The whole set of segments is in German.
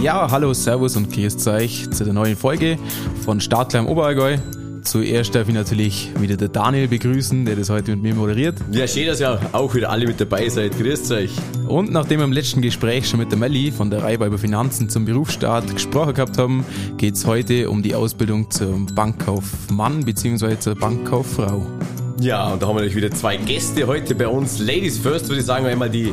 Ja, hallo, Servus und grüßt euch zu der neuen Folge von Startklar im Oberallgäu. Zuerst darf ich natürlich wieder der Daniel begrüßen, der das heute mit mir moderiert. Ja, schön, dass ihr auch wieder alle mit dabei seid. Grüßt euch. Und nachdem wir im letzten Gespräch schon mit der Melli von der Reihe über Finanzen zum Berufsstart gesprochen gehabt haben, geht es heute um die Ausbildung zum Bankkaufmann bzw. zur Bankkauffrau. Ja, und da haben wir natürlich wieder zwei Gäste heute bei uns. Ladies first, würde ich sagen, einmal die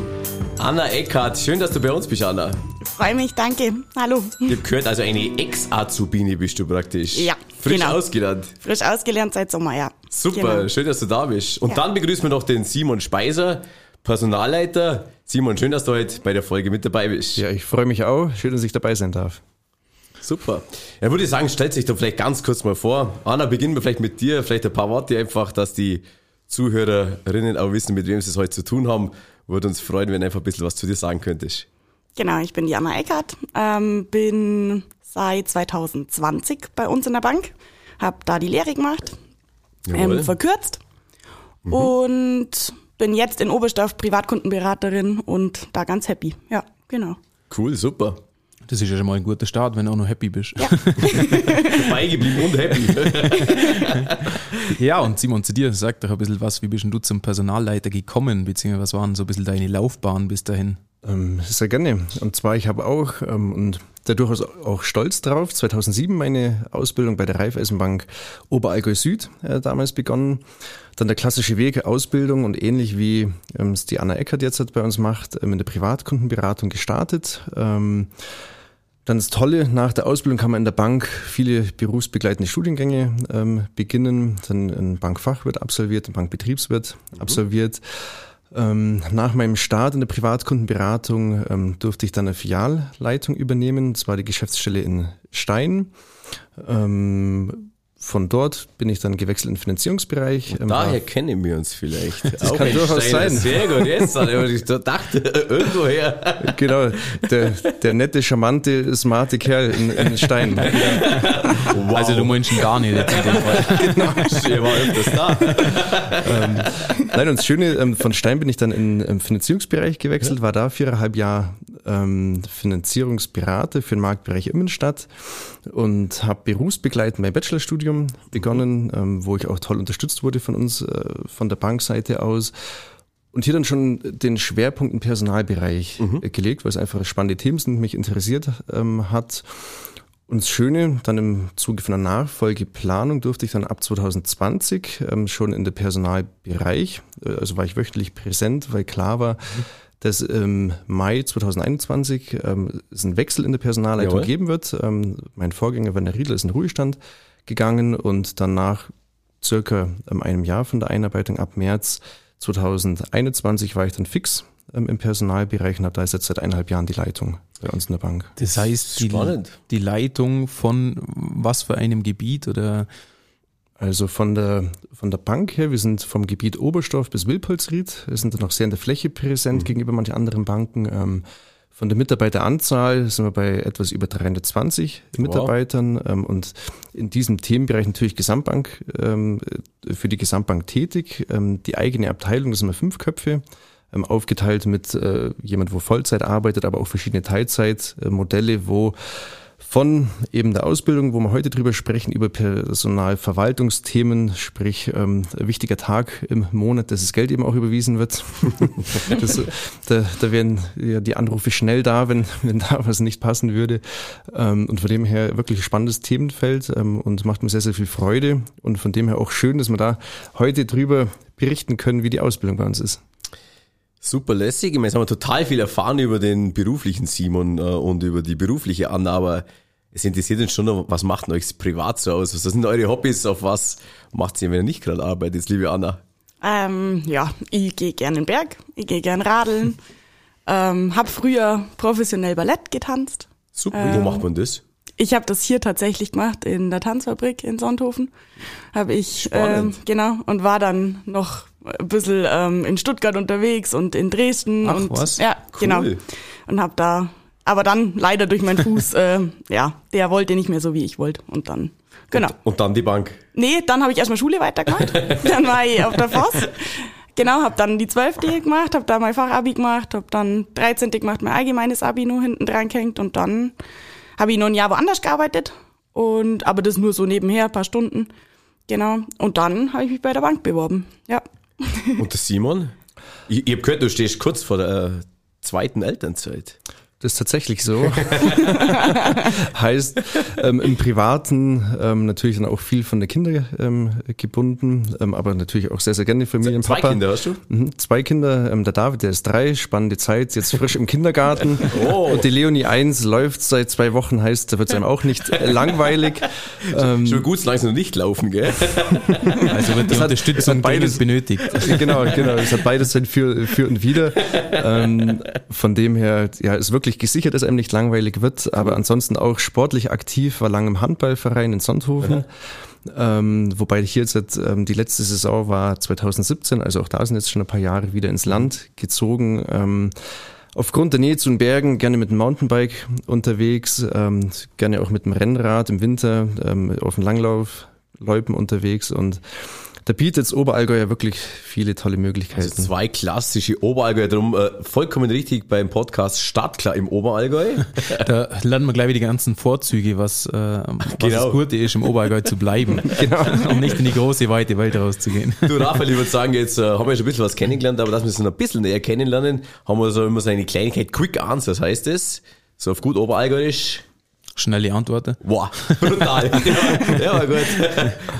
Anna Eckhardt. Schön, dass du bei uns bist, Anna. Freue mich, danke. Hallo. Ich habe gehört, also eine Ex-Azubine bist du praktisch. Ja, Frisch genau. ausgelernt. Frisch ausgelernt seit Sommer, ja. Super, Genau. schön, dass du da bist. Und Ja. dann begrüßen wir noch den Simon Speiser, Personalleiter. Simon, schön, dass du heute bei der Folge mit dabei bist. Ja, ich freue mich auch. Schön, dass ich dabei sein darf. Super. Ja, würde ich sagen, stellt sich doch vielleicht ganz kurz mal vor. Anna, beginnen wir vielleicht mit dir, vielleicht ein paar Worte einfach, dass die Zuhörerinnen auch wissen, mit wem sie es heute zu tun haben. Würde uns freuen, wenn du einfach ein bisschen was zu dir sagen könntest. Genau, ich bin die Anna Eckert, ähm, bin seit 2020 bei uns in der Bank, habe da die Lehre gemacht, ähm, verkürzt und bin jetzt in Oberstdorf Privatkundenberaterin und da ganz happy. Ja, genau. Cool, super. Das ist ja schon mal ein guter Start, wenn du auch noch happy bist. Ja. Dabei geblieben und happy. Ja, und Simon, zu dir, sag doch ein bisschen was, wie bist denn du zum Personalleiter gekommen, beziehungsweise was waren so ein bisschen deine Laufbahn bis dahin? Ähm, sehr gerne. Und zwar, ich habe auch, ähm, und da durchaus auch stolz drauf, 2007 meine Ausbildung bei der Raiffeisenbank Oberallgäu Süd äh, damals begonnen. Dann der klassische Weg, Ausbildung und ähnlich wie ähm, es die Anna Eckert jetzt halt bei uns macht, ähm, in der Privatkundenberatung gestartet. Ähm, Dann das Tolle, nach der Ausbildung kann man in der Bank viele berufsbegleitende Studiengänge ähm, beginnen. Dann ein Bankfachwirt absolviert, ein Bankbetriebswirt absolviert. Ähm, nach meinem Start in der Privatkundenberatung ähm, durfte ich dann eine Filialleitung übernehmen. Das war die Geschäftsstelle in Stein. Ähm, von dort bin ich dann gewechselt in den Finanzierungsbereich. Ähm, Daher war- kennen wir uns vielleicht. Das kann durchaus sein. Sehr gut, jetzt er- ich dachte, irgendwoher. Genau, der, der nette, charmante, smarte Kerl in, in Stein. Wow. Also du meinst ihn gar nicht jetzt in dem Fall. er war öfters da. Nein, und das Schöne, ähm, von Stein bin ich dann in den Finanzierungsbereich gewechselt, war da viereinhalb Jahre ähm, Finanzierungsberater für den Marktbereich Immenstadt und habe berufsbegleitend mein Bachelorstudium begonnen, ähm, wo ich auch toll unterstützt wurde von uns, äh, von der Bankseite aus. Und hier dann schon den Schwerpunkt im Personalbereich äh, gelegt, weil es einfach spannende Themen sind, mich interessiert ähm, hat. Und das Schöne, dann im Zuge von der Nachfolgeplanung durfte ich dann ab 2020 ähm, schon in der Personalbereich, äh, also war ich wöchentlich präsent, weil klar war, dass im Mai 2021 ähm, es einen Wechsel in der Personalleitung Jawohl. geben wird. Ähm, mein Vorgänger Werner Riedler ist in den Ruhestand gegangen und danach circa ähm, einem Jahr von der Einarbeitung ab März 2021 war ich dann fix ähm, im Personalbereich und habe da jetzt seit eineinhalb Jahren die Leitung bei uns in der Bank. Das heißt, die, Spannend. die Leitung von was für einem Gebiet oder Also von der, von der Bank her, wir sind vom Gebiet Oberstdorf bis Wilpolsried, wir sind dann noch sehr in der Fläche präsent gegenüber manchen anderen Banken. Ähm, von der Mitarbeiteranzahl sind wir bei etwas über 320 Mitarbeitern ähm, und in diesem Themenbereich natürlich Gesamtbank, ähm, für die Gesamtbank tätig. Ähm, die eigene Abteilung, das sind wir fünf Köpfe, ähm, aufgeteilt mit äh, jemand, wo Vollzeit arbeitet, aber auch verschiedene Teilzeitmodelle, wo von eben der Ausbildung, wo wir heute drüber sprechen, über Personalverwaltungsthemen, sprich ähm, wichtiger Tag im Monat, dass das Geld eben auch überwiesen wird. das, da, da wären ja die Anrufe schnell da, wenn, wenn da was nicht passen würde. Ähm, und von dem her wirklich spannendes Themenfeld ähm, und macht mir sehr, sehr viel Freude. Und von dem her auch schön, dass wir da heute drüber berichten können, wie die Ausbildung bei uns ist. Super lässig. Ich meine, jetzt haben wir total viel erfahren über den beruflichen Simon äh, und über die berufliche Anna, aber es interessiert uns schon noch, was macht euch privat so aus? Was sind eure Hobbys? Auf was macht ihr, wenn ihr nicht gerade arbeitet, liebe Anna? Ähm, ja, ich gehe gern in den Berg, ich gehe gern radeln, ähm, habe früher professionell Ballett getanzt. Super, wo macht man das? Ich habe das hier tatsächlich gemacht in der Tanzfabrik in Sonthofen. Habe ich ähm, Spannend. genau und war dann noch ein bisschen ähm, in Stuttgart unterwegs und in Dresden Ach, und was? ja Cool. genau und habe da aber dann leider durch meinen Fuß äh, ja der wollte nicht mehr so wie ich wollte und dann genau Und dann die Bank. nee dann habe ich erstmal Schule weitergemacht dann war ich auf der Voss Genau, habe dann die 12. gemacht, habe da mein Fachabi gemacht, habe dann 13. gemacht, mein allgemeines Abi nur hinten dran gehängt und dann habe ich noch ein Jahr woanders gearbeitet und aber das nur so nebenher, ein paar Stunden. Genau. Und dann habe ich mich bei der Bank beworben. Ja. Und der Simon? Ich, ich habe gehört, du stehst kurz vor der äh, zweiten Elternzeit. Das ist tatsächlich so. heißt, ähm, im Privaten ähm, natürlich dann auch viel von der Kinder ähm, gebunden, ähm, aber natürlich auch sehr, sehr gerne Familienpapa. Zwei Kinder hast du? Mhm, zwei Kinder. Ähm, der David, der ist drei, spannende Zeit, jetzt frisch im Kindergarten. Oh. Und die Leonie 1 läuft seit zwei Wochen, heißt, da wird es einem auch nicht äh, langweilig. Ähm, Schon gut, solange sie noch nicht laufen, gell? Also wird die hat- Unterstützung das hat beides- beides benötigt. genau, genau. Es hat beides sein für, für und wieder. Ähm, von dem her, ja, ist wirklich gesichert, dass einem nicht langweilig wird, aber ansonsten auch sportlich aktiv, war lange im Handballverein in Sonthofen. Ähm, wobei ich hier jetzt ähm, die letzte Saison war 2017, also auch da sind jetzt schon ein paar Jahre wieder ins Land gezogen. Ähm, Aufgrund der Nähe zu den Bergen gerne mit dem Mountainbike unterwegs, ähm, gerne auch mit dem Rennrad im Winter ähm, auf dem Langlaufläupen unterwegs und da bietet Oberallgäu ja wirklich viele tolle Möglichkeiten. Also zwei klassische Oberallgäu, darum äh, vollkommen richtig beim Podcast Startklar im Oberallgäu. Da lernen wir gleich wieder die ganzen Vorzüge, was, äh, was Genau. das Gute ist, im Oberallgäu zu bleiben. genau. Und nicht in die große, weite Welt rauszugehen. Du Raphael, ich würde sagen, jetzt äh, haben wir schon ein bisschen was kennengelernt, aber dass wir es noch ein bisschen näher kennenlernen, haben wir so immer so eine Kleinigkeit Quick Answers heißt es. So auf gut Oberallgäuisch. Schnelle Antworten. Wow, brutal. ja, ja, war gut.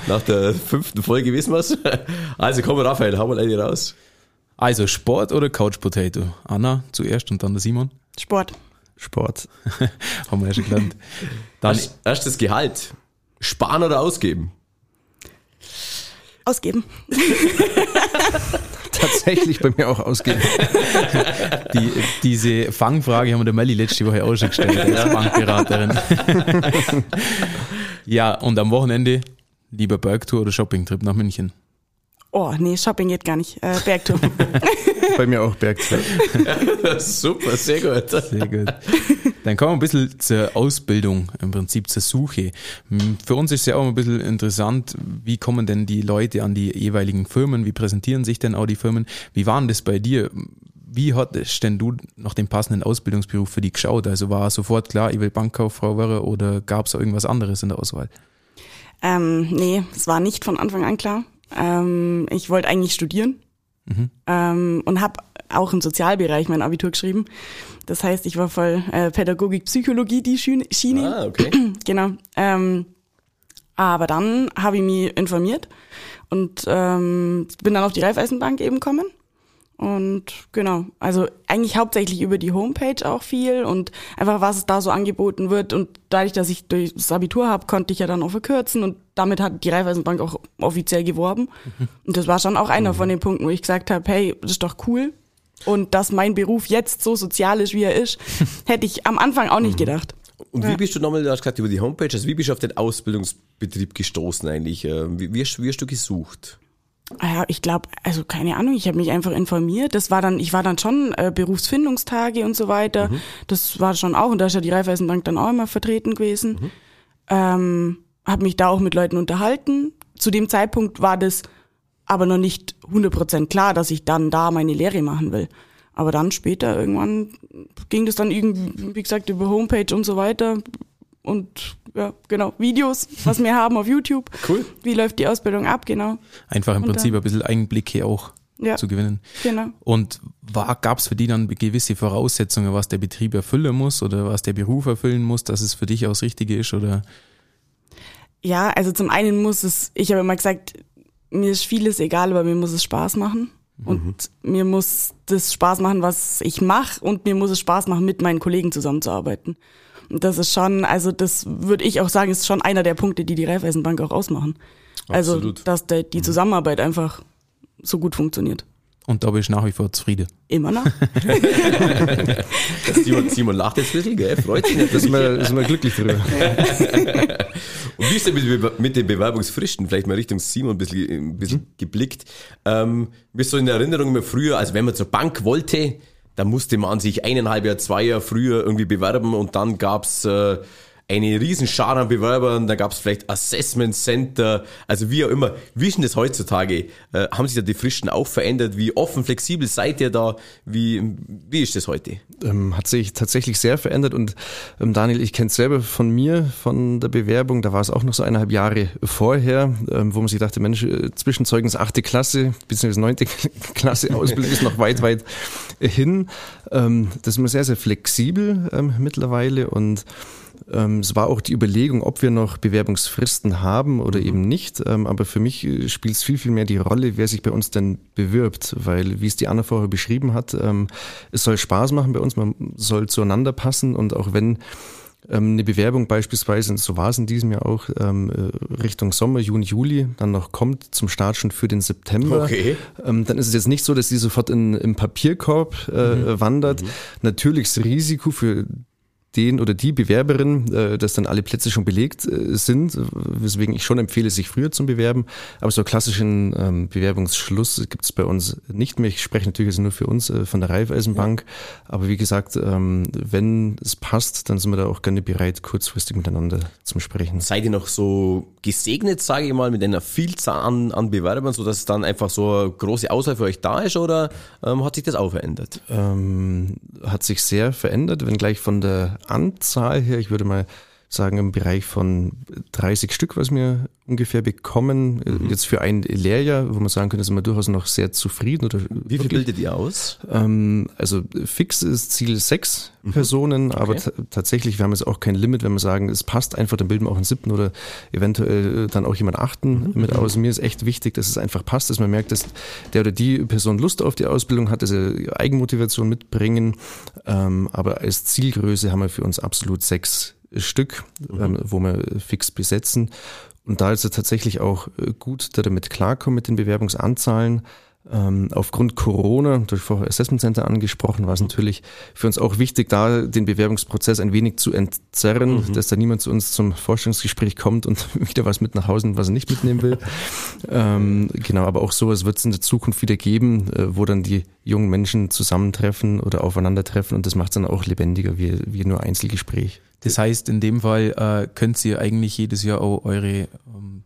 Nach der fünften Folge wissen wir's. Also komm, Raphael, hau mal eine raus. Also Sport oder Couch Potato? Anna zuerst und dann der Simon. Sport. Sport. Haben wir ja schon gelernt. Dann Erst- Erstes Gehalt. Sparen oder ausgeben? Ausgeben. Tatsächlich bei mir auch ausgehen. die, diese Fangfrage haben wir der Melli letzte Woche auch schon gestellt als Bankberaterin. ja, und am Wochenende lieber Bergtour oder Shoppingtrip nach München. Oh, nee, Shopping geht gar nicht. Äh, Bergtour. Bei mir auch Bergzeit. Super, sehr gut. Sehr gut. Dann kommen wir ein bisschen zur Ausbildung, im Prinzip zur Suche. Hm, Für uns ist es ja auch ein bisschen interessant, wie kommen denn die Leute an die jeweiligen Firmen, wie präsentieren sich denn auch die Firmen? Wie war denn das bei dir? Wie hattest denn du nach dem passenden Ausbildungsberuf für die geschaut? Also war sofort klar, ich will Bankkauffrau werden oder gab es irgendwas anderes in der Auswahl? ähm, nee, es war nicht von Anfang an klar. Ähm, ich wollte eigentlich studieren ähm, und habe auch im Sozialbereich mein Abitur geschrieben. Das heißt, ich war voll äh, Pädagogik, Psychologie, die Schiene. Ah, okay. Genau. Ähm, aber dann habe ich mich informiert und ähm, bin dann auf die Raiffeisenbank eben gekommen. Und genau, also eigentlich hauptsächlich über die Homepage auch viel und einfach was es da so angeboten wird. Und dadurch, dass ich durch das Abitur habe, konnte ich ja dann auch verkürzen und damit hat die Raiffeisenbank auch offiziell geworben. Und das war schon auch einer von den Punkten, wo ich gesagt habe, hey, das ist doch cool. Und dass mein Beruf jetzt so sozial ist, wie er ist, hätte ich am Anfang auch nicht gedacht. Und wie bist du nochmal, du hast gesagt, über die Homepage, also wie bist du auf den Ausbildungsbetrieb gestoßen eigentlich? Äh, Wie, wie, hast, wie hast du gesucht? Ah Ja, ich glaube, also keine Ahnung, ich habe mich einfach informiert. Das war dann, ich war dann schon äh, Berufsfindungstage und so weiter. Das war schon auch, und da ist ja die Raiffeisenbank dann auch immer vertreten gewesen. Ähm, habe mich da auch mit Leuten unterhalten. Zu dem Zeitpunkt war das aber noch nicht 100% klar, dass ich dann da meine Lehre machen will. Aber dann später irgendwann ging das dann irgendwie, wie gesagt, über Homepage und so weiter. Und ja, genau, Videos, was wir haben auf YouTube. Cool. Wie läuft die Ausbildung ab, genau. Einfach im Und Prinzip dann- ein bisschen Einblicke auch Ja. zu gewinnen. Genau. Und gab es für die dann gewisse Voraussetzungen, was der Betrieb erfüllen muss oder was der Beruf erfüllen muss, dass es für dich auch das Richtige ist? Oder Ja, also zum einen muss es, ich habe immer gesagt, mir ist vieles egal, aber mir muss es Spaß machen. Und mir muss das Spaß machen, was ich mache und mir muss es Spaß machen, mit meinen Kollegen zusammenzuarbeiten. Und das ist schon, also das würde ich auch sagen, ist schon einer der Punkte, die die Raiffeisenbank auch ausmachen. Also, Absolut. dass der, die Zusammenarbeit einfach so gut funktioniert. Und da bist du nach wie vor zufrieden. Immer noch. Simon, Simon lacht jetzt ein bisschen, gell? Freut sich Da wir, da sind wir glücklich drüber. Und wie ist denn mit, mit den Bewerbungsfristen? Vielleicht mal Richtung Simon ein bisschen, ein bisschen geblickt. Ähm, bist du in Erinnerung immer früher, also wenn man zur Bank wollte, dann musste man sich eineinhalb Jahr, zwei Jahre früher irgendwie bewerben und dann gab's äh, eine riesen Schar an Bewerbern, da gab es vielleicht Assessment Center, also wie auch immer. Wie ist denn das heutzutage? Äh, haben sich da die Fristen auch verändert? Wie offen, flexibel seid ihr da? Wie, wie ist das heute? Ähm, hat sich tatsächlich sehr verändert und ähm, Daniel, ich kenne es selber von mir, von der Bewerbung, da war es auch noch so eineinhalb Jahre vorher, ähm, wo man sich dachte, Mensch, äh, Zwischenzeugnis achte Klasse bzw. neunte Klasse Ausbildung ist noch weit, weit hin. Ähm, das ist immer sehr, sehr flexibel ähm, mittlerweile und ähm, es war auch die Überlegung, ob wir noch Bewerbungsfristen haben oder eben nicht. Ähm, aber für mich äh, spielt es viel, viel mehr die Rolle, wer sich bei uns denn bewirbt. Weil, wie es die Anna vorher beschrieben hat, ähm, es soll Spaß machen bei uns, man soll zueinander passen und auch wenn eine Bewerbung beispielsweise, so war es in diesem Jahr auch, Richtung Sommer, Juni, Juli, dann noch kommt zum Start schon für den September. Okay. dann ist es jetzt nicht so, dass die sofort in, im Papierkorb äh, mhm. wandert. Mhm. Natürlich das Risiko für den oder die Bewerberin, äh, dass dann alle Plätze schon belegt äh, sind, weswegen ich schon empfehle, sich früher zu bewerben. Aber so klassischen ähm, Bewerbungsschluss gibt es bei uns nicht mehr. Ich spreche natürlich also nur für uns äh, von der Raiffeisenbank. Ja. Aber wie gesagt, ähm, wenn es passt, dann sind wir da auch gerne bereit, kurzfristig miteinander zum Sprechen. Seid ihr noch so gesegnet, sage ich mal, mit einer Vielzahl an, an Bewerbern, sodass dann einfach so eine große Auswahl für euch da ist oder ähm, hat sich das auch verändert? Ähm, hat sich sehr verändert, wenngleich von der Anzahl her, ich würde mal sagen, im Bereich von 30 Stück, was wir ungefähr bekommen. Mhm. Jetzt für ein Lehrjahr, wo man sagen könnte, sind wir durchaus noch sehr zufrieden. Oder Wie viel bildet ihr aus? Ähm, also fix ist Ziel sechs mhm. Personen, okay. aber tatsächlich, wir haben jetzt auch kein Limit, wenn wir sagen, es passt einfach, dann bilden wir auch einen siebten oder eventuell dann auch jemand achten mhm. mit aus. Mir ist echt wichtig, dass es einfach passt, dass man merkt, dass der oder die Person Lust auf die Ausbildung hat, dass er Eigenmotivation mitbringen. Ähm, aber als Zielgröße haben wir für uns absolut sechs Stück, mhm. ähm, wo wir fix besetzen. Und da ist es tatsächlich auch äh, gut, da damit klarkommen mit den Bewerbungsanzahlen. Ähm, aufgrund Corona, durch vorher Assessment Center angesprochen, war es natürlich für uns auch wichtig, da den Bewerbungsprozess ein wenig zu entzerren, mhm. dass da niemand zu uns zum Vorstellungsgespräch kommt und wieder was mit nach Hause, was er nicht mitnehmen will. ähm, genau, aber auch sowas wird es in der Zukunft wieder geben, äh, wo dann die jungen Menschen zusammentreffen oder aufeinandertreffen und das macht es dann auch lebendiger wie, wie nur Einzelgespräch. Das heißt, in dem Fall äh, könnt ihr eigentlich jedes Jahr auch eure ähm,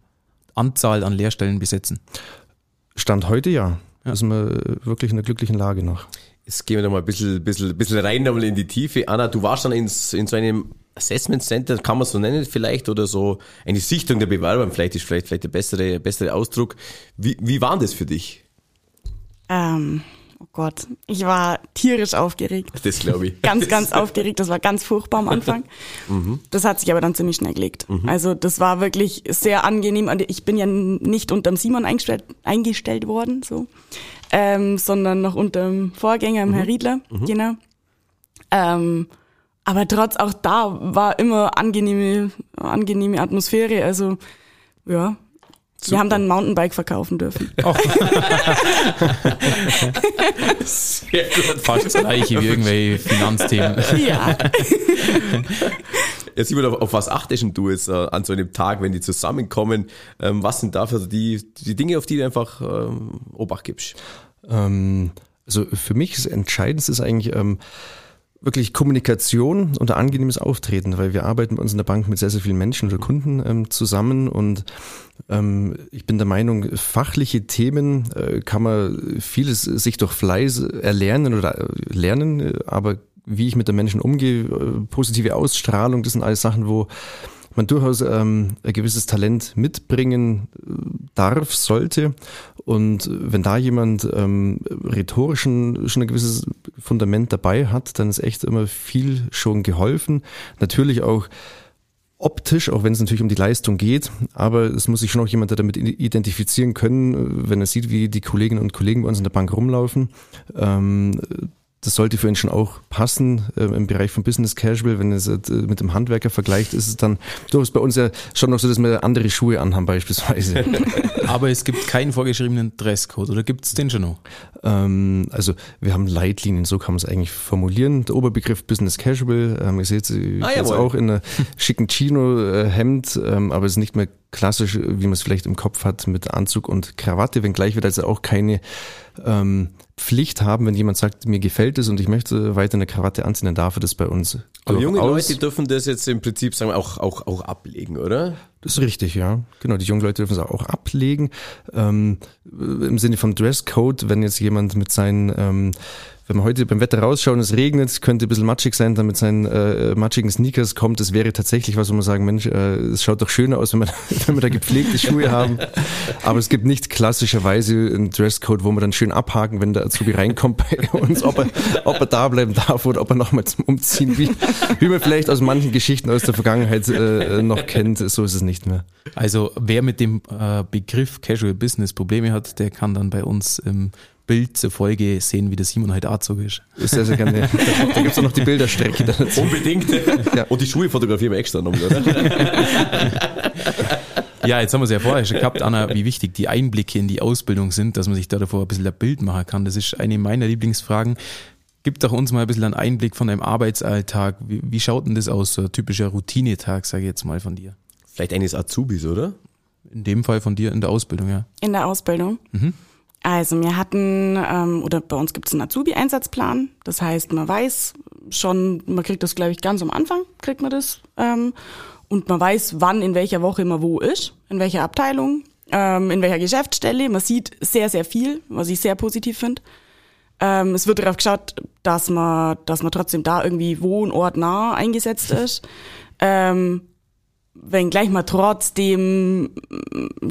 Anzahl an Lehrstellen besetzen. Stand heute ja. Ja. Ist man wirklich in einer glücklichen Lage noch. Jetzt gehen wir noch mal ein bisschen, bisschen, bisschen rein nochmal in die Tiefe. Anna, du warst dann ins, in so einem Assessment Center, kann man so nennen vielleicht, oder so eine Sichtung der Bewerber, vielleicht ist vielleicht, vielleicht der bessere, bessere Ausdruck. Wie, wie war das für dich? Ähm, oh Gott, ich war tierisch aufgeregt. Das glaube ich. Ganz, ganz aufgeregt. Das war ganz furchtbar am Anfang. mhm. Das hat sich aber dann ziemlich schnell gelegt. Mhm. Also das war wirklich sehr angenehm. Ich bin ja nicht unterm Simon eingestellt, eingestellt worden, so, ähm, sondern noch unterm Vorgänger, im mhm. Herr Riedler, mhm. genau. Ähm, aber trotz auch da war immer angenehme, angenehme Atmosphäre. Also ja, Super. Wir haben dann ein Mountainbike verkaufen dürfen. Oh. Sehr gut. Fast das gleiche wie irgendwelche Finanzthemen. Ja. Jetzt sieht man, auf was achtest du jetzt äh, an so einem Tag, wenn die zusammenkommen? Ähm, was sind dafür die, die Dinge, auf die du einfach ähm, Obacht gibst? Ähm, also für mich das Entscheidendste ist eigentlich, ähm, wirklich Kommunikation und angenehmes Auftreten, weil wir arbeiten bei uns in der Bank mit sehr, sehr vielen Menschen oder Kunden ähm, zusammen und ähm, ich bin der Meinung, fachliche Themen äh, kann man vieles sich durch Fleiß erlernen oder äh, lernen, aber wie ich mit den Menschen umgehe, äh, positive Ausstrahlung, das sind alles Sachen, wo man durchaus ähm, ein gewisses Talent mitbringen äh, darf, sollte. Und wenn da jemand ähm, rhetorischen schon ein gewisses Fundament dabei hat, dann ist echt immer viel schon geholfen. Natürlich auch optisch, auch wenn es natürlich um die Leistung geht, aber es muss sich schon auch jemand damit identifizieren können, wenn er sieht, wie die Kolleginnen und Kollegen bei uns in der Bank rumlaufen. Ähm, das sollte für ihn schon auch passen äh, im Bereich von Business Casual. Wenn es äh, mit dem Handwerker vergleicht, ist es dann durchaus bei uns ja schon noch so, dass wir andere Schuhe anhaben beispielsweise. Aber es gibt keinen vorgeschriebenen Dresscode oder gibt es den schon noch? Ähm, also wir haben Leitlinien, so kann man es eigentlich formulieren. Der Oberbegriff Business Casual, ähm, ihr seht es ah, auch in einer schicken Chino-Hemd, ähm, aber es ist nicht mehr klassisch, wie man es vielleicht im Kopf hat, mit Anzug und Krawatte, wenngleich wir also auch keine ähm, Pflicht haben, wenn jemand sagt, mir gefällt es und ich möchte weiter eine Krawatte anziehen, dann darf er das bei uns. Aber junge. Leute dürfen das jetzt im Prinzip sagen wir, auch, auch, auch ablegen, oder? Das ist richtig, ja. Genau, die jungen Leute dürfen es auch ablegen. Ähm, Im Sinne vom Dresscode, wenn jetzt jemand mit seinen, ähm, wenn wir heute beim Wetter rausschauen, es regnet, könnte ein bisschen matschig sein, dann mit äh, matschigen Sneakers kommt, das wäre tatsächlich was, wo man sagen, Mensch, äh, es schaut doch schöner aus, wenn wir, wenn wir da gepflegte Schuhe haben. Aber es gibt nicht klassischerweise einen Dresscode, wo man dann schön abhaken, wenn der Azubi reinkommt bei uns, ob er, ob er da bleiben darf oder ob er nochmal zum Umziehen, wie, wie man vielleicht aus manchen Geschichten aus der Vergangenheit äh, noch kennt, so ist es nicht mehr. Also wer mit dem äh, Begriff Casual Business Probleme hat, der kann dann bei uns im Bild zur Folge sehen, wie der Simon heute Anzug ist. Ist sehr, sehr gerne. Da, da gibt's auch noch die Bilderstrecke dazu. Unbedingt. Ja. Und die Schuhe fotografieren wir extra noch, oder? Ja, jetzt haben wir es ja vorher schon gehabt, Anna, wie wichtig die Einblicke in die Ausbildung sind, dass man sich da davor ein bisschen ein Bild machen kann. Das ist eine meiner Lieblingsfragen. Gib doch uns mal ein bisschen einen Einblick von deinem Arbeitsalltag. Wie, wie schaut denn das aus, so ein typischer Routinetag, sage ich jetzt mal von dir? Vielleicht eines Azubis, oder? In dem Fall von dir in der Ausbildung, ja. In der Ausbildung. Also wir hatten, ähm, oder bei uns gibt es einen Azubi-Einsatzplan. Das heißt, man weiß schon, man kriegt das, glaube ich, ganz am Anfang, kriegt man das. Ähm, und man weiß, wann in welcher Woche man wo ist, in welcher Abteilung, ähm, in welcher Geschäftsstelle. Man sieht sehr, sehr viel, was ich sehr positiv finde. Ähm, es wird darauf geschaut, dass man, dass man trotzdem da irgendwie wohnortnah eingesetzt ist. Ähm, wenngleich man trotzdem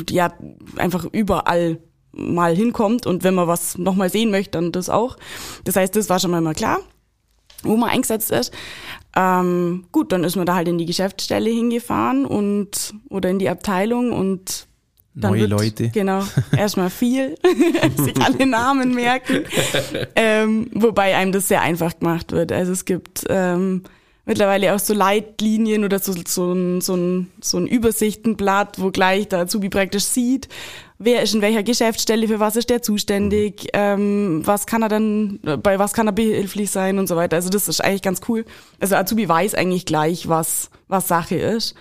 ja einfach überall mal hinkommt und wenn man was nochmal sehen möchte, dann das auch. Das heißt, das war schon mal klar, wo man eingesetzt ist. Ähm, gut, dann ist man da halt in die Geschäftsstelle hingefahren und oder in die Abteilung und dann Neue wird, Leute. Genau, erstmal viel, sich alle Namen merken. Ähm, wobei einem das sehr einfach gemacht wird. Also es gibt ähm, mittlerweile auch so Leitlinien oder so, so, ein, so, ein, so ein Übersichtenblatt, wo gleich der Azubi praktisch sieht, wer ist in welcher Geschäftsstelle, für was ist der zuständig, ähm, was kann er dann, bei was kann er behilflich sein und so weiter. Also das ist eigentlich ganz cool. Also Azubi weiß eigentlich gleich, was, was Sache ist.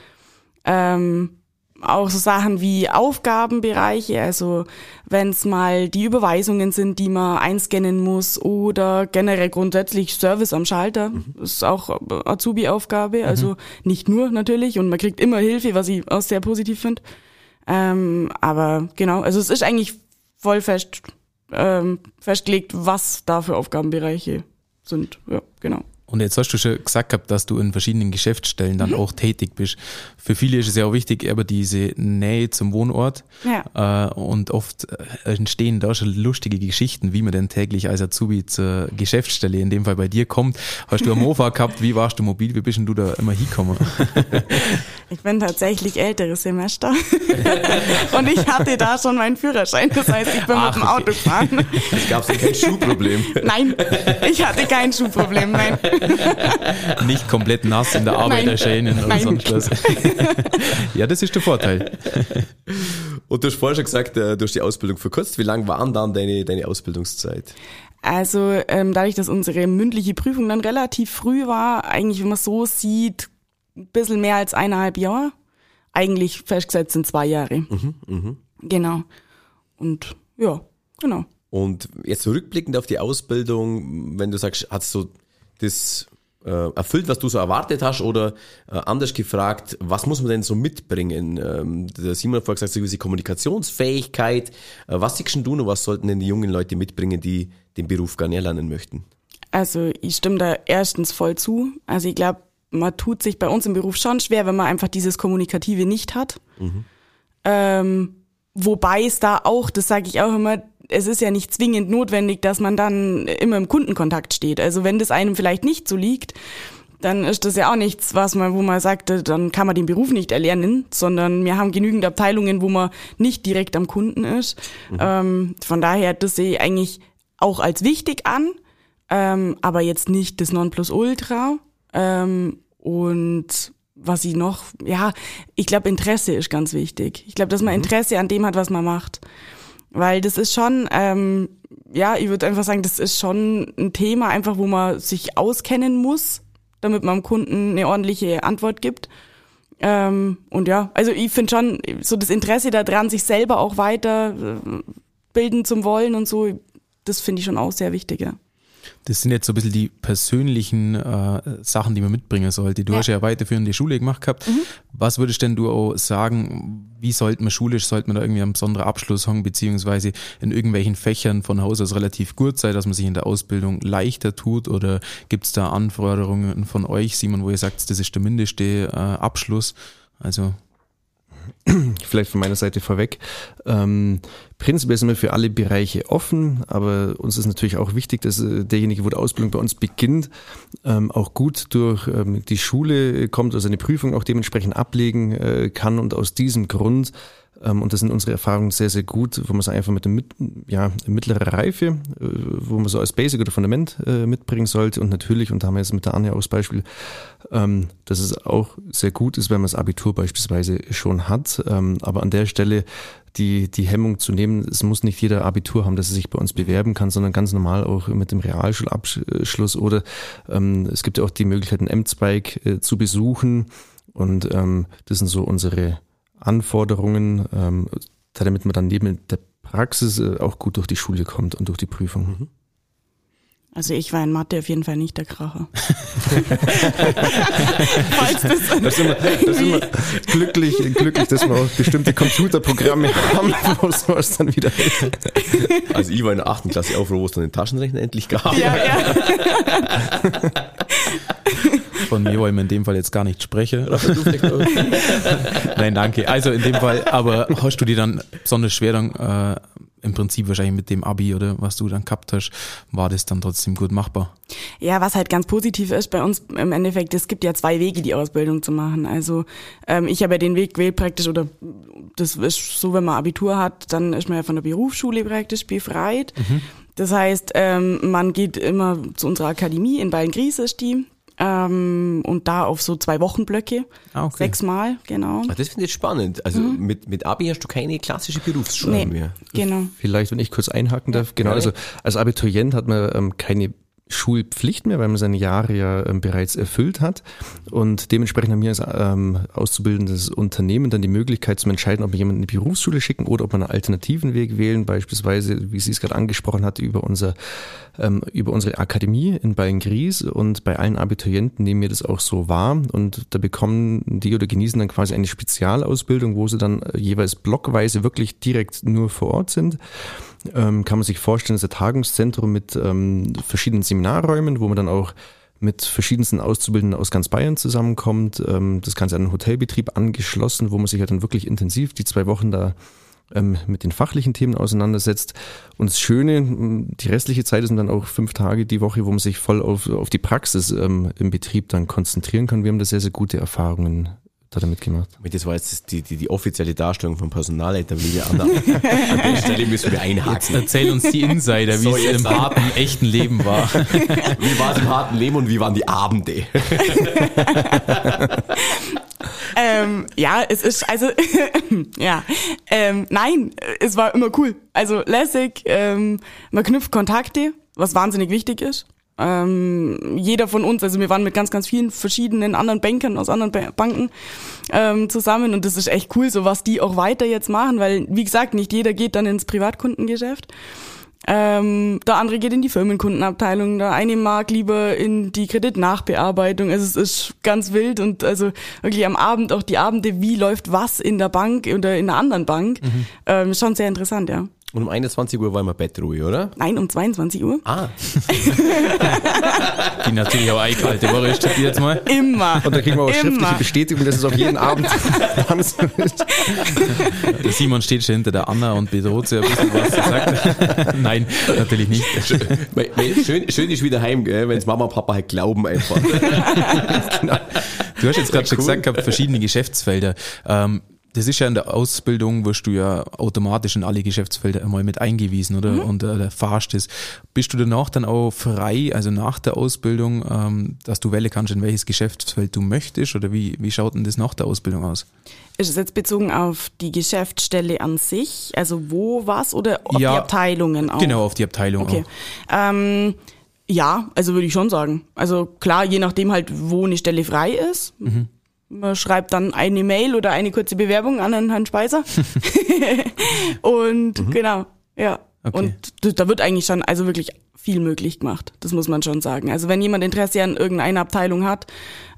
Ähm, auch so Sachen wie Aufgabenbereiche, also wenn es mal die Überweisungen sind, die man einscannen muss oder generell grundsätzlich Service am Schalter, das ist auch Azubi-Aufgabe, also nicht nur natürlich und man kriegt immer Hilfe, was ich auch sehr positiv finde. Ähm, aber genau, also es ist eigentlich voll fest ähm, festgelegt, was da für Aufgabenbereiche sind. Ja, genau. Und jetzt hast du schon gesagt gehabt, dass du in verschiedenen Geschäftsstellen dann auch tätig bist. Für viele ist es ja auch wichtig, aber diese Nähe zum Wohnort. Ja. Äh, und oft äh, entstehen da schon lustige Geschichten, wie man denn täglich als Azubi zur Geschäftsstelle, in dem Fall bei dir, kommt. Hast du am Mofa gehabt, wie warst du mobil, wie bist denn du da immer hingekommen? Ich bin tatsächlich älteres Semester und ich hatte da schon meinen Führerschein. Das heißt, ich bin Ach, mit dem okay. Auto gefahren. Es gab kein Schuhproblem. Nein, ich hatte kein Schuhproblem. Nein. Nicht komplett nass in der Arbeit Nein. erscheinen oder sonst was. ja, das ist der Vorteil. Und du hast vorher schon gesagt, äh, du hast die Ausbildung verkürzt. Wie lang war denn dann deine, deine Ausbildungszeit? Also ähm, dadurch, dass unsere mündliche Prüfung dann relativ früh war, eigentlich, wenn man so sieht, ein bisschen mehr als eineinhalb Jahre. Eigentlich festgesetzt sind zwei Jahre. Genau. Und ja, genau. Und jetzt zurückblickend auf die Ausbildung, wenn du sagst, hast du das äh, erfüllt, was du so erwartet hast oder äh, anders gefragt, was muss man denn so mitbringen? Ähm, der Simon hat vorher gesagt, so gewisse Kommunikationsfähigkeit. Äh, was siehst denn du noch, was sollten denn die jungen Leute mitbringen, die den Beruf gerne erlernen möchten? Also ich stimme da erstens voll zu. Also ich glaube, man tut sich bei uns im Beruf schon schwer, wenn man einfach dieses Kommunikative nicht hat. Ähm, wobei es da auch, das sage ich auch immer, es ist ja nicht zwingend notwendig, dass man dann immer im Kundenkontakt steht. Also wenn das einem vielleicht nicht so liegt, dann ist das ja auch nichts, was man, wo man sagt, dann kann man den Beruf nicht erlernen, sondern wir haben genügend Abteilungen, wo man nicht direkt am Kunden ist. Ähm, von daher, das sehe ich eigentlich auch als wichtig an, ähm, aber jetzt nicht das Nonplusultra. Ähm, und was ich noch, ja, ich glaube, Interesse ist ganz wichtig. Ich glaube, dass man Interesse an dem hat, was man macht. Weil das ist schon, ähm, ja, ich würde einfach sagen, das ist schon ein Thema, einfach wo man sich auskennen muss, damit man dem Kunden eine ordentliche Antwort gibt. Ähm, und ja, also ich finde schon so das Interesse daran, sich selber auch weiter äh, bilden zum wollen und so, das finde ich schon auch sehr wichtig, ja. Das sind jetzt so ein bisschen die persönlichen äh, Sachen, die man mitbringen sollte. Du Ja. hast ja weiterführende Schule gemacht gehabt. Was würdest denn du auch sagen, wie sollte man schulisch, sollte man da irgendwie einen besonderen Abschluss haben, beziehungsweise in irgendwelchen Fächern von Haus aus relativ gut sein, dass man sich in der Ausbildung leichter tut? Oder gibt es da Anforderungen von euch, Simon, wo ihr sagt, das ist der mindeste äh, Abschluss? Also Vielleicht von meiner Seite vorweg. Ähm, prinzipiell sind wir für alle Bereiche offen, aber uns ist natürlich auch wichtig, dass äh, derjenige, wo die Ausbildung bei uns beginnt, ähm, auch gut durch ähm, die Schule kommt, also eine Prüfung auch dementsprechend ablegen äh, kann und aus diesem Grund und das sind unsere Erfahrungen sehr, sehr gut, wo man es einfach mit dem mit, ja, mittlerer Reife, äh, wo man so als Basic oder Fundament äh, mitbringen sollte und natürlich, und da haben wir jetzt mit der Anja auch das Beispiel, ähm, dass es auch sehr gut ist, wenn man das Abitur beispielsweise schon hat. Ähm, aber an der Stelle die, die Hemmung zu nehmen, es muss nicht jeder Abitur haben, dass er sich bei uns bewerben kann, sondern ganz normal auch mit dem Realschulabschluss oder ähm, es gibt ja auch die Möglichkeit, einen M-Zweig äh, zu besuchen. Und ähm, das sind so unsere Anforderungen, ähm, damit man dann neben der Praxis äh, auch gut durch die Schule kommt und durch die Prüfung. Also ich war in Mathe auf jeden Fall nicht der Kracher. Falls das Da sind wir, da sind wir glücklich, glücklich, dass wir auch bestimmte Computerprogramme haben, wo sowas dann wieder hilft. Also ich war in der achten Klasse auch froh, wo es dann den Taschenrechner endlich gab. ja, ja. von mir wollen wir in dem Fall jetzt gar nicht auch. Nein, danke. Also in dem Fall, aber hast du dir dann besonders schwer dann äh, im Prinzip wahrscheinlich mit dem Abi oder was du dann gehabt hast, war das dann trotzdem gut machbar? Ja, was halt ganz positiv ist bei uns im Endeffekt, es gibt ja zwei Wege, die Ausbildung zu machen. Also ähm, ich habe ja den Weg gewählt praktisch, oder das ist so, wenn man Abitur hat, dann ist man ja von der Berufsschule praktisch befreit. Das heißt, ähm, man geht immer zu unserer Akademie in Beilngries ist die. Ähm, und da auf so zwei Wochenblöcke. Ah, okay. Sechsmal, genau. Ah, Das finde ich spannend. Also mit, mit Abi hast du keine klassische Berufsschule Nee, mehr. genau. Vielleicht, wenn ich kurz einhaken darf. Genau, also als Abiturient hat man ähm, keine Schulpflicht mehr, weil man seine Jahre ja ähm, bereits erfüllt hat. Und dementsprechend haben wir als ähm, auszubildendes Unternehmen dann die Möglichkeit zu entscheiden, ob wir jemanden in die Berufsschule schicken oder ob wir einen alternativen Weg wählen, beispielsweise, wie sie es gerade angesprochen hat, über unser ähm, über unsere Akademie in Beilngries und bei allen Abiturienten nehmen wir das auch so wahr und da bekommen die oder genießen dann quasi eine Spezialausbildung, wo sie dann äh, jeweils blockweise wirklich direkt nur vor Ort sind. Ähm, kann man sich vorstellen, ist ein Tagungszentrum mit ähm, verschiedenen Seminarräumen, wo man dann auch mit verschiedensten Auszubildenden aus ganz Bayern zusammenkommt. Ähm, das Ganze an einen Hotelbetrieb angeschlossen, wo man sich halt dann wirklich intensiv die zwei Wochen da ähm, mit den fachlichen Themen auseinandersetzt. Und das Schöne, die restliche Zeit sind dann auch fünf Tage die Woche, wo man sich voll auf, auf die Praxis ähm, im Betrieb dann konzentrieren kann. Wir haben da sehr, sehr gute Erfahrungen da damit gemacht. Das war jetzt die, die, die offizielle Darstellung von Personalleiter liebe Anna. An der Stelle müssen wir einhaken. Erzähl uns die Insider, wie So, es jetzt im an. harten, echten Leben war. Wie war es im harten Leben und wie waren die Abende? Ähm, ja, es ist, also, ja, ähm, nein, es war immer cool. Also lässig, ähm, man knüpft Kontakte, was wahnsinnig wichtig ist. Ähm, jeder von uns, also wir waren mit ganz, ganz vielen verschiedenen anderen Bankern aus anderen ba Banken ähm, zusammen und das ist echt cool, so was die auch weiter jetzt machen, weil, wie gesagt, nicht jeder geht dann ins Privatkundengeschäft. Ähm, der andere geht in die Firmenkundenabteilung, der eine mag lieber in die Kreditnachbearbeitung. Also es ist ganz wild und also wirklich am Abend auch die Abende, wie läuft was in der Bank oder in einer anderen Bank. Ähm, schon sehr interessant, ja. Und um 21 Uhr war immer Bettruhe, oder? Nein, um 22 Uhr. Ah, Die natürlich auch eiskalte Woche ist, die jetzt mal. Immer. Und da kriegen wir auch schriftliche Immer. Bestätigung, dass es auf jeden Abend so ist. Der Simon steht schon hinter der Anna und bedroht sie ein bisschen, was sie sagt. Nein, natürlich nicht. Schön, schön ist wieder heim, gell, wenn Mama und Papa halt glauben einfach. Du hast jetzt gerade schon gesagt gehabt, verschiedene Geschäftsfelder. Ähm, das ist ja in der Ausbildung, wirst du ja automatisch in alle Geschäftsfelder einmal mit eingewiesen, oder? Mhm. Und äh, erfahrst es. Bist du danach dann auch frei, also nach der Ausbildung, ähm, dass du wählen kannst, in welches Geschäftsfeld du möchtest? Oder wie, wie schaut denn das nach der Ausbildung aus? Ist es jetzt bezogen auf die Geschäftsstelle an sich, also wo was oder auf Ja, die Abteilungen auch? Genau, auf die Abteilung Okay. auch. Ähm, ja, also würde ich schon sagen. Also klar, je nachdem halt, wo eine Stelle frei ist, Man schreibt dann eine Mail oder eine kurze Bewerbung an den Herrn Speiser. und mhm. genau, ja. Okay. Und da wird eigentlich schon, also wirklich viel möglich gemacht. Das muss man schon sagen. Also wenn jemand Interesse an irgendeiner Abteilung hat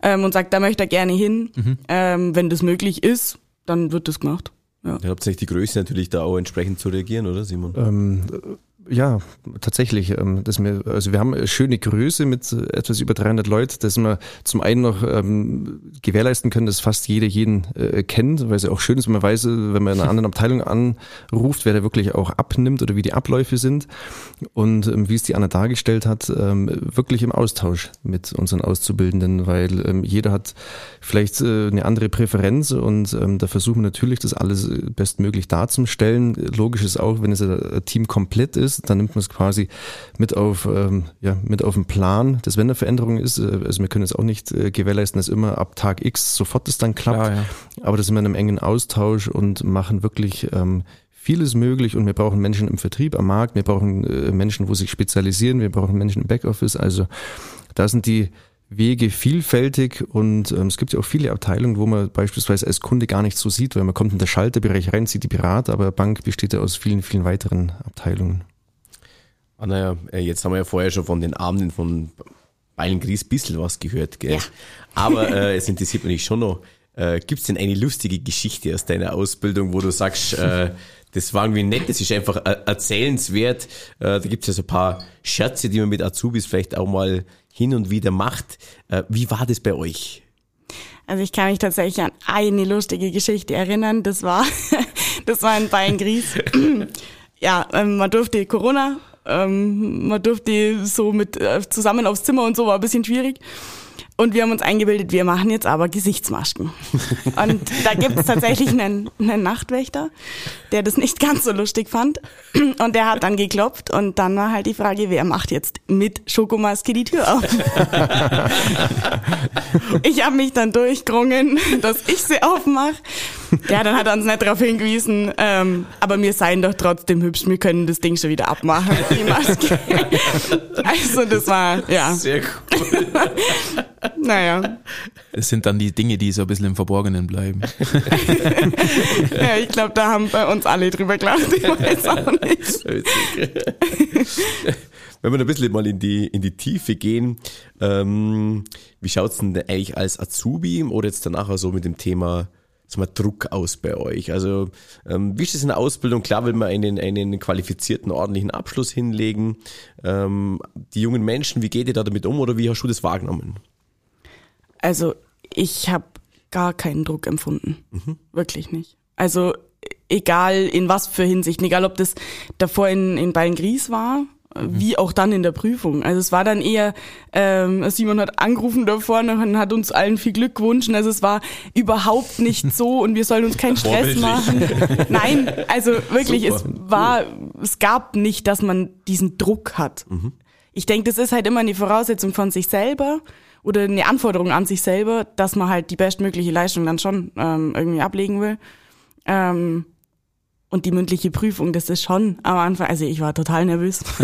ähm, und sagt, da möchte er gerne hin, mhm. ähm, wenn das möglich ist, dann wird das gemacht. Ja. Ihr habt nicht die Größe natürlich da auch entsprechend zu reagieren, oder Simon? Ähm, ja, tatsächlich. Ähm, dass wir, also wir haben eine schöne Größe mit etwas über 300 Leuten, dass wir zum einen noch ähm, gewährleisten können, dass fast jeder jeden äh, kennt, weil es ja auch schön ist, wenn man weiß, wenn man in einer anderen Abteilung anruft, wer da wirklich auch abnimmt oder wie die Abläufe sind. Und ähm, wie es die Anna dargestellt hat, ähm, wirklich im Austausch mit unseren Auszubildenden, weil ähm, jeder hat vielleicht äh, eine andere Präferenz und ähm, da versuchen wir natürlich, das alles bestmöglich darzustellen. Logisch ist auch, wenn es ein Team komplett ist, dann nimmt man es quasi mit auf, ähm, ja, mit auf den Plan, dass wenn eine Veränderung ist, äh, also wir können jetzt auch nicht äh, gewährleisten, dass immer ab Tag X sofort das dann klappt, Klar, ja. aber da sind wir in einem engen Austausch und machen wirklich ähm, vieles möglich. Und wir brauchen Menschen im Vertrieb, am Markt, wir brauchen äh, Menschen, wo sich spezialisieren, wir brauchen Menschen im Backoffice, also da sind die Wege vielfältig. Und ähm, es gibt ja auch viele Abteilungen, wo man beispielsweise als Kunde gar nicht so sieht, weil man kommt in den Schalterbereich rein, sieht die Berater, aber Bank besteht ja aus vielen, vielen weiteren Abteilungen. Ah, naja, äh, jetzt haben wir ja vorher schon von den Abenden von Beilengries ein bisschen was gehört, gell? Ja. Aber äh, es interessiert mich schon noch, äh, gibt es denn eine lustige Geschichte aus deiner Ausbildung, wo du sagst, äh, das war irgendwie nett, das ist einfach äh, erzählenswert. Äh, da gibt es ja so ein paar Scherze, die man mit Azubis vielleicht auch mal hin und wieder macht. Wie war das bei euch? Also ich kann mich tatsächlich an eine lustige Geschichte erinnern. Das war, das war in Beilengries. ja, ähm, man durfte Corona ähm, man durfte so mit äh, zusammen aufs Zimmer und so, war ein bisschen schwierig. Und wir haben uns eingebildet, wir machen jetzt aber Gesichtsmasken. Und da gibt es tatsächlich einen, einen Nachtwächter, der das nicht ganz so lustig fand. Und der hat dann geklopft und dann war halt die Frage, wer macht jetzt mit Schokomaske die Tür auf? ich habe mich dann durchgerungen, dass ich sie aufmache. Ja, dann hat er uns nicht darauf hingewiesen, ähm, aber wir seien doch trotzdem hübsch, wir können das Ding schon wieder abmachen, die Maske. also das war, ja. Sehr cool. naja. Das sind dann die Dinge, die so ein bisschen im Verborgenen bleiben. ja, ich glaube, da haben bei uns alle drüber gelacht, ich weiß auch nicht. Wenn wir ein bisschen mal in die, in die Tiefe gehen, ähm, wie schaut's denn eigentlich als Azubi oder jetzt danach so also mit dem Thema mal, Druck aus bei euch? Also ähm, wie ist das in der Ausbildung? Klar will man einen, einen qualifizierten, ordentlichen Abschluss hinlegen. Ähm, die jungen Menschen, wie geht ihr da damit um oder wie hast du das wahrgenommen? Also ich habe gar keinen Druck empfunden. Mhm. Wirklich nicht. Also egal in was für Hinsichten, egal ob das davor in, in Beilngries war wie auch dann in der Prüfung. Also es war dann eher, ähm, Simon hat angerufen da vorne und hat uns allen viel Glück gewünscht. Also es war überhaupt nicht so und wir sollen uns keinen Stress machen. Nein, also wirklich, Super. es war, es gab nicht, dass man diesen Druck hat. Mhm. Ich denke, das ist halt immer eine Voraussetzung von sich selber oder eine Anforderung an sich selber, dass man halt die bestmögliche Leistung dann schon ähm, irgendwie ablegen will. Ähm, und die mündliche Prüfung, das ist schon am Anfang, also ich war total nervös.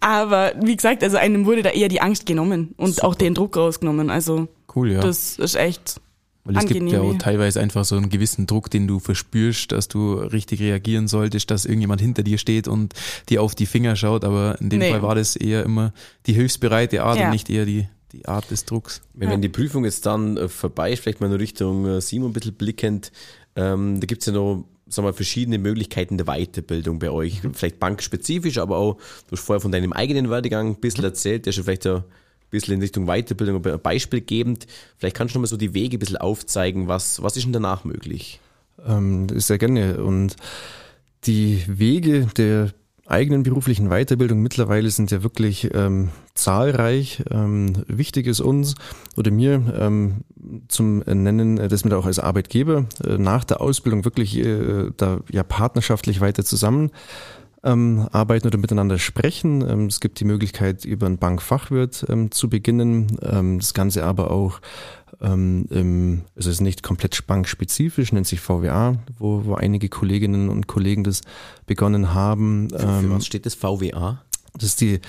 Aber wie gesagt, also einem wurde da eher die Angst genommen und Super. auch den Druck rausgenommen. Also cool, ja. das ist echt. Weil es angenehm. gibt ja auch teilweise einfach so einen gewissen Druck, den du verspürst, dass du richtig reagieren solltest, dass irgendjemand hinter dir steht und dir auf die Finger schaut. Aber in dem nee. Fall war das eher immer die hilfsbereite Art ja. und nicht eher die, die Art des Drucks. Wenn, wenn die Prüfung jetzt dann äh, vorbei ist, vielleicht mal in Richtung äh, Simon ein bisschen blickend, ähm, da gibt's ja noch sagen wir, verschiedene Möglichkeiten der Weiterbildung bei euch. Mhm. Vielleicht bankspezifisch, aber auch, du hast vorher von deinem eigenen Werdegang ein bisschen erzählt, der schon vielleicht ein bisschen in Richtung Weiterbildung ein Beispiel gebend. Vielleicht kannst du noch mal so die Wege ein bisschen aufzeigen, was, was ist denn danach möglich? Ähm, sehr gerne. Und die Wege der eigenen beruflichen Weiterbildung mittlerweile sind ja wirklich ähm, zahlreich. Ähm, wichtig ist uns oder mir ähm, zum Nennen, dass wir da auch als Arbeitgeber äh, nach der Ausbildung wirklich äh, da ja partnerschaftlich weiter zusammen ähm, arbeiten oder miteinander sprechen. Ähm, es gibt die Möglichkeit, über einen Bankfachwirt ähm, zu beginnen. Ähm, das Ganze aber auch ähm, im, es ist nicht komplett bankspezifisch, nennt sich VWA, wo, wo einige Kolleginnen und Kollegen das begonnen haben. Für, für ähm, was steht das VWA? Das ist die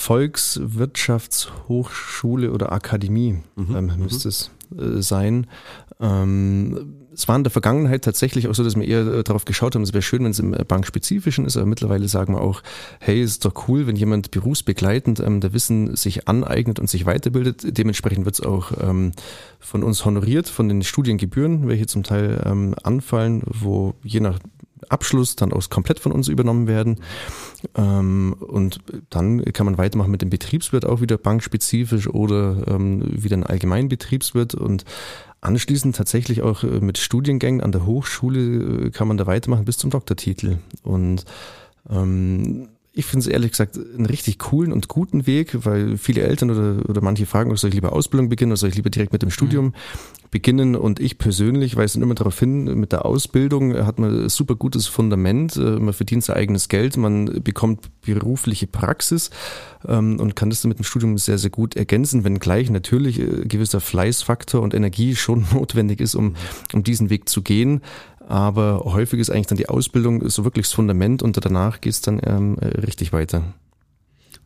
Volkswirtschaftshochschule oder Akademie mhm. ähm, müsste es äh, sein. Ähm, es war in der Vergangenheit tatsächlich auch so, dass wir eher äh, darauf geschaut haben, es wäre schön, wenn es im Bankspezifischen ist, aber mittlerweile sagen wir auch, hey, es ist doch cool, wenn jemand berufsbegleitend ähm, der Wissen sich aneignet und sich weiterbildet. Dementsprechend wird es auch ähm, von uns honoriert, von den Studiengebühren, welche zum Teil ähm, anfallen, wo je nach Abschluss dann auch komplett von uns übernommen werden. Ähm, und dann kann man weitermachen mit dem Betriebswirt auch wieder bankspezifisch oder ähm, wieder ein Allgemeinbetriebswirt und Anschließend tatsächlich auch äh, mit Studiengängen an der Hochschule äh, kann man da weitermachen bis zum Doktortitel. Und ähm, ich finde es ehrlich gesagt einen richtig coolen und guten Weg, weil viele Eltern oder, oder manche fragen, soll ich lieber Ausbildung beginnen oder soll ich lieber direkt mit dem Studium mhm. beginnen? Und ich persönlich weise immer darauf hin, mit der Ausbildung hat man ein super gutes Fundament, äh, man verdient sein eigenes Geld, man bekommt berufliche Praxis ähm, und kann das mit dem Studium sehr, sehr gut ergänzen, wenngleich natürlich äh, gewisser Fleißfaktor und Energie schon notwendig ist, um, um diesen Weg zu gehen. Aber häufig ist eigentlich dann die Ausbildung so wirklich das Fundament und danach geht es dann ähm, richtig weiter.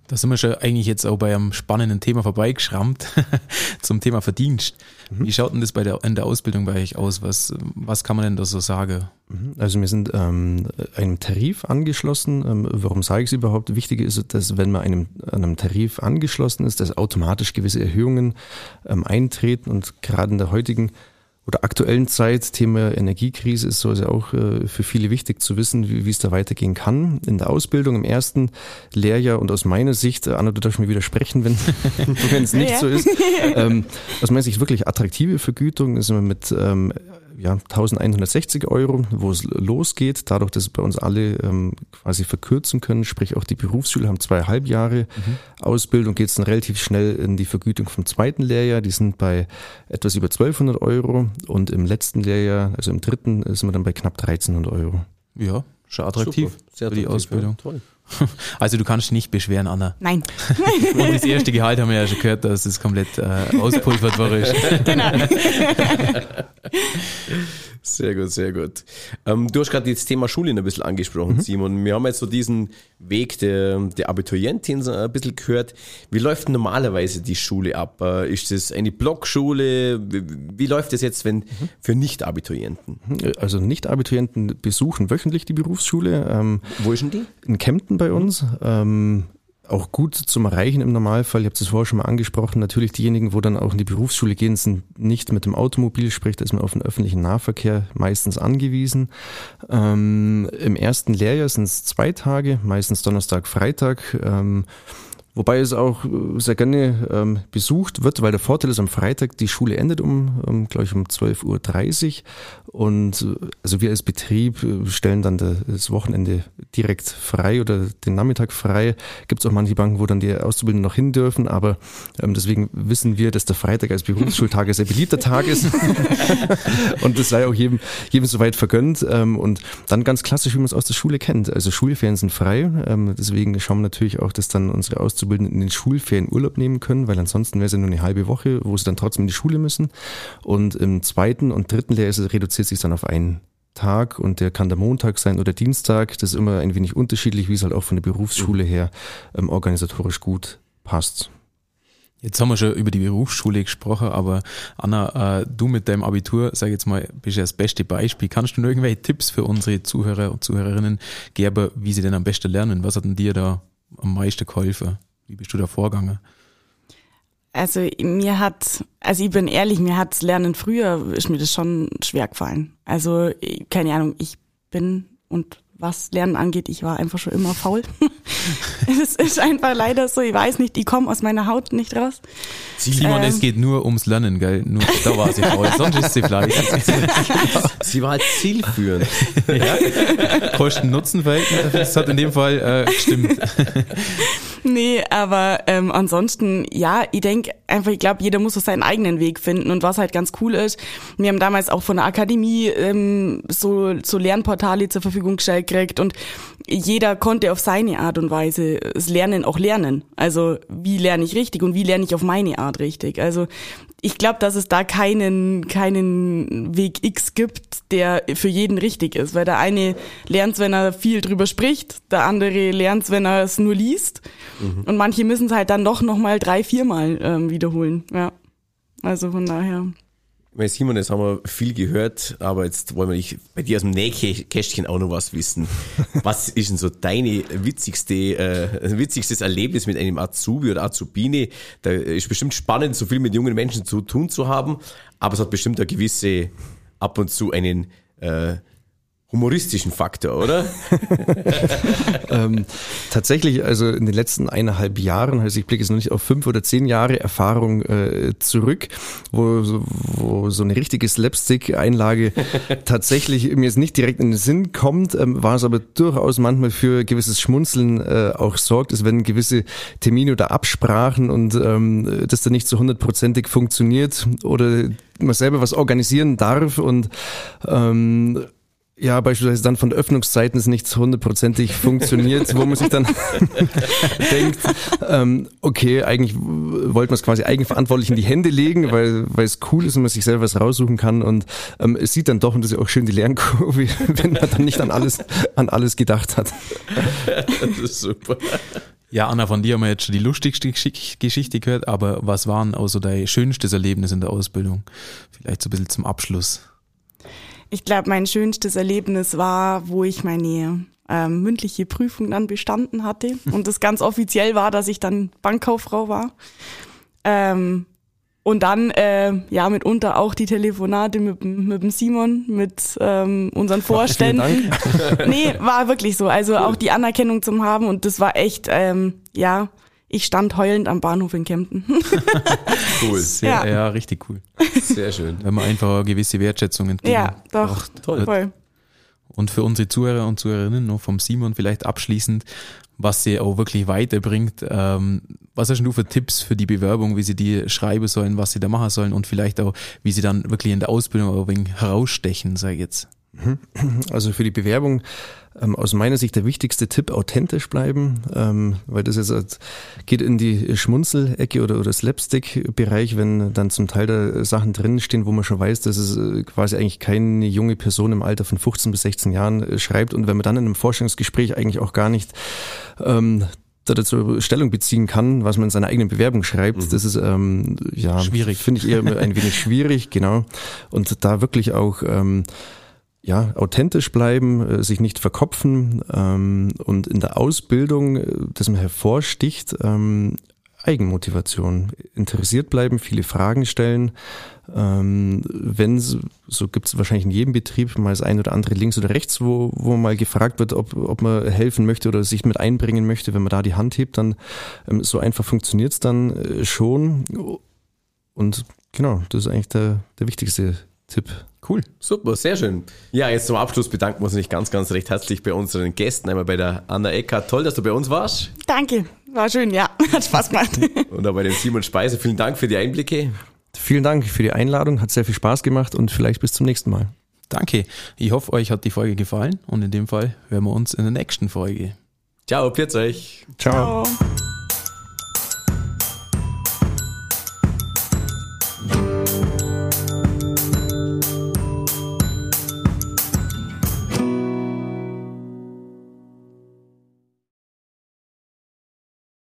Da sind wir schon eigentlich jetzt auch bei einem spannenden Thema vorbeigeschrammt zum Thema Verdienst. Mhm. Wie schaut denn das bei der, in der Ausbildung bei euch aus? Was, was kann man denn da so sagen? Mhm. Also wir sind ähm, einem Tarif angeschlossen. Ähm, warum sage ich es überhaupt? Wichtig ist, dass wenn man einem, einem Tarif angeschlossen ist, dass automatisch gewisse Erhöhungen ähm, eintreten und gerade in der heutigen oder aktuellen Zeit, Thema Energiekrise, ist so ja auch äh, für viele wichtig zu wissen, wie, wie es da weitergehen kann. In der Ausbildung im ersten Lehrjahr und aus meiner Sicht, Anna, du darfst mir widersprechen, wenn wenn es nicht ja. so ist, ähm, aus meiner Sicht wirklich attraktive Vergütung ist immer mit ähm, ja, 1160 Euro, wo es losgeht, dadurch, dass bei uns alle ähm, quasi verkürzen können, sprich auch die Berufsschüler haben zweieinhalb Jahre mhm. Ausbildung, geht es dann relativ schnell in die Vergütung vom zweiten Lehrjahr, die sind bei etwas über 1200 Euro und im letzten Lehrjahr, also im dritten, sind wir dann bei knapp 1300 Euro. Ja, schon attraktiv Super, sehr für die Ausbildung. Ja, toll. Also du kannst nicht beschweren, Anna. Nein. Und das erste Gehalt haben wir ja schon gehört, dass es komplett äh, auspulvert war. genau. Sehr gut, sehr gut. Ähm, du hast gerade das Thema Schule ein bisschen angesprochen, mhm. Simon. Wir haben jetzt so diesen Weg der, der Abiturientin ein bisschen gehört. Wie läuft normalerweise die Schule ab? Äh, ist das eine Blockschule? Wie, läuft das jetzt wenn mhm. für Nicht-Abiturienten? Also Nicht-Abiturienten besuchen wöchentlich die Berufsschule. Ähm, Wo ist denn die? In Kempten bei uns. Ähm, auch gut zum Erreichen im Normalfall. Ich habe es vorher schon mal angesprochen. Natürlich diejenigen, wo dann auch in die Berufsschule gehen, sind nicht mit dem Automobil, sprich, da ist man auf den öffentlichen Nahverkehr meistens angewiesen. Ähm, Im ersten Lehrjahr sind es zwei Tage, meistens Donnerstag, Freitag. Ähm, Wobei es auch äh, sehr gerne ähm, besucht wird, weil der Vorteil ist, am Freitag die Schule endet um, um glaube ich, um 12.30 Uhr. Und äh, also wir als Betrieb äh, stellen dann das Wochenende direkt frei oder den Nachmittag frei. Gibt es auch manche Banken, wo dann die Auszubildenden noch hin dürfen, aber ähm, deswegen wissen wir, dass der Freitag als Berufsschultag ein sehr beliebter Tag ist. und das sei auch jedem, jedem soweit vergönnt. Ähm, und dann ganz klassisch, wie man es aus der Schule kennt. Also Schulferien sind frei. Ähm, deswegen schauen wir natürlich auch, dass dann unsere Auszubildenden Auszubildenden in den Schulferien Urlaub nehmen können, weil ansonsten wäre es ja nur eine halbe Woche, wo sie dann trotzdem in die Schule müssen. Und im zweiten und dritten Lehrjahr reduziert sich dann auf einen Tag und der kann der Montag sein oder Dienstag. Das ist immer ein wenig unterschiedlich, wie es halt auch von der Berufsschule her ähm, organisatorisch gut passt. Jetzt haben wir schon über die Berufsschule gesprochen, aber Anna, äh, du mit deinem Abitur, sag jetzt mal, bist ja das beste Beispiel. Kannst du nur irgendwelche Tipps für unsere Zuhörer und Zuhörerinnen geben, wie sie denn am besten lernen? Was hat denn dir da am meisten geholfen? Wie bist du da vorgegangen? Also mir hat, also ich bin ehrlich, mir hat's Lernen früher, ist mir das schon schwer gefallen. Also keine Ahnung, ich bin und was Lernen angeht, ich war einfach schon immer faul. es ist einfach leider so, ich weiß nicht, ich komme aus meiner Haut nicht raus. Simon, ähm, es geht nur ums Lernen, gell? Nur, da war sie faul, sonst ist sie fleißig. sie war halt zielführend. ja? Kosten-Nutzen-Verhältnis, das hat in dem Fall äh, gestimmt. nee, aber ähm, ansonsten, ja, ich denke einfach, ich glaube, jeder muss so seinen eigenen Weg finden. Und was halt ganz cool ist, wir haben damals auch von der Akademie ähm, so, so Lernportale zur Verfügung gestellt gekriegt und jeder konnte auf seine Art und Weise das Lernen auch lernen. Also wie lerne ich richtig und wie lerne ich auf meine Art richtig. Also ich glaube, dass es da keinen, keinen Weg X gibt, der für jeden richtig ist, weil der eine lernt wenn er viel drüber spricht, der andere lernt wenn er es nur liest mhm. und manche müssen es halt dann doch nochmal drei, viermal ähm, wiederholen. Ja, also von daher. Weil Simon, jetzt haben wir viel gehört, aber jetzt wollen wir nicht bei dir aus dem Nähkästchen auch noch was wissen. Was ist denn so deine witzigste, äh, witzigstes Erlebnis mit einem Azubi oder Azubine? Da ist bestimmt spannend, so viel mit jungen Menschen zu tun zu haben, aber es hat bestimmt eine gewisse, ab und zu einen äh, humoristischen Faktor, oder? ähm, tatsächlich, also in den letzten eineinhalb Jahren, also ich blicke jetzt noch nicht auf fünf oder zehn Jahre Erfahrung äh, zurück, wo, wo so eine richtige Slapstick-Einlage tatsächlich mir jetzt nicht direkt in den Sinn kommt, ähm, war es aber durchaus manchmal für gewisses Schmunzeln äh, auch sorgt, es wenn gewisse Termine oder Absprachen und ähm, das dann nicht so hundertprozentig funktioniert oder man selber was organisieren darf und ähm, ja, beispielsweise dann von Öffnungszeiten es nicht hundertprozentig funktioniert, wo man sich dann denkt, ähm, okay, eigentlich wollte man es quasi eigenverantwortlich in die Hände legen, weil, weil es cool ist und man sich selber was raussuchen kann und ähm, es sieht dann doch, und das ist auch schön die Lernkurve, wenn man dann nicht an alles, an alles gedacht hat. das ist super. Ja, Anna, von dir haben wir jetzt schon die lustigste Geschichte gehört, aber was waren auch so dein schönstes Erlebnis in der Ausbildung? Vielleicht so ein bisschen zum Abschluss. Ich glaube, mein schönstes Erlebnis war, wo ich meine ähm, mündliche Prüfung dann bestanden hatte und das ganz offiziell war, dass ich dann Bankkauffrau war. Ähm, und dann äh, ja mitunter auch die Telefonate mit, mit dem Simon, mit ähm, unseren Vorständen. nee, war wirklich so. Also auch die Anerkennung zum haben und das war echt, ähm, ja, ich stand heulend am Bahnhof in Kempten. cool. Sehr, ja. ja. richtig cool. Sehr schön. Wenn man einfach eine gewisse Wertschätzung entgegen. Ja, doch. Toll. Voll. Und für unsere Zuhörer und Zuhörerinnen noch vom Simon vielleicht abschließend, was sie auch wirklich weiterbringt. Ähm, was hast du für Tipps für die Bewerbung, wie sie die schreiben sollen, was sie da machen sollen und vielleicht auch, wie sie dann wirklich in der Ausbildung ein wenig herausstechen, sage ich jetzt? Also für die Bewerbung ähm, aus meiner Sicht der wichtigste Tipp, authentisch bleiben, ähm, weil das jetzt geht in die Schmunzelecke oder, oder Slapstick-Bereich, wenn dann zum Teil da Sachen drinstehen, wo man schon weiß, dass es äh, quasi eigentlich keine junge Person im Alter von 15 bis 16 Jahren äh, schreibt und wenn man dann in einem Forschungsgespräch eigentlich auch gar nicht ähm, dazu Stellung beziehen kann, was man in seiner eigenen Bewerbung schreibt, mhm. das ist ähm, ja schwierig, finde ich eher ein wenig schwierig, genau. Und da wirklich auch ähm, ja, authentisch bleiben, äh, sich nicht verkopfen ähm, und in der Ausbildung, äh, das mir hervorsticht, ähm, Eigenmotivation, interessiert bleiben, viele Fragen stellen. Ähm, wenn so gibt es wahrscheinlich in jedem Betrieb mal das ein oder andere links oder rechts, wo, wo mal gefragt wird, ob, ob man helfen möchte oder sich mit einbringen möchte. Wenn man da die Hand hebt, dann ähm, so einfach funktioniert es dann äh, schon. Und genau, das ist eigentlich der, der wichtigste Tipp. Cool. Super, sehr schön. Ja, jetzt zum Abschluss bedanken wir uns nicht ganz, ganz recht herzlich bei unseren Gästen, einmal bei der Anna Eckert. Toll, dass du bei uns warst. Danke, war schön, ja, hat Spaß gemacht. Und auch bei dem Simon Speise, vielen Dank für die Einblicke. Vielen Dank für die Einladung, hat sehr viel Spaß gemacht und vielleicht bis zum nächsten Mal. Danke. Ich hoffe, euch hat die Folge gefallen und in dem Fall hören wir uns in der nächsten Folge. Ciao, pfiat euch. Ciao. Ciao.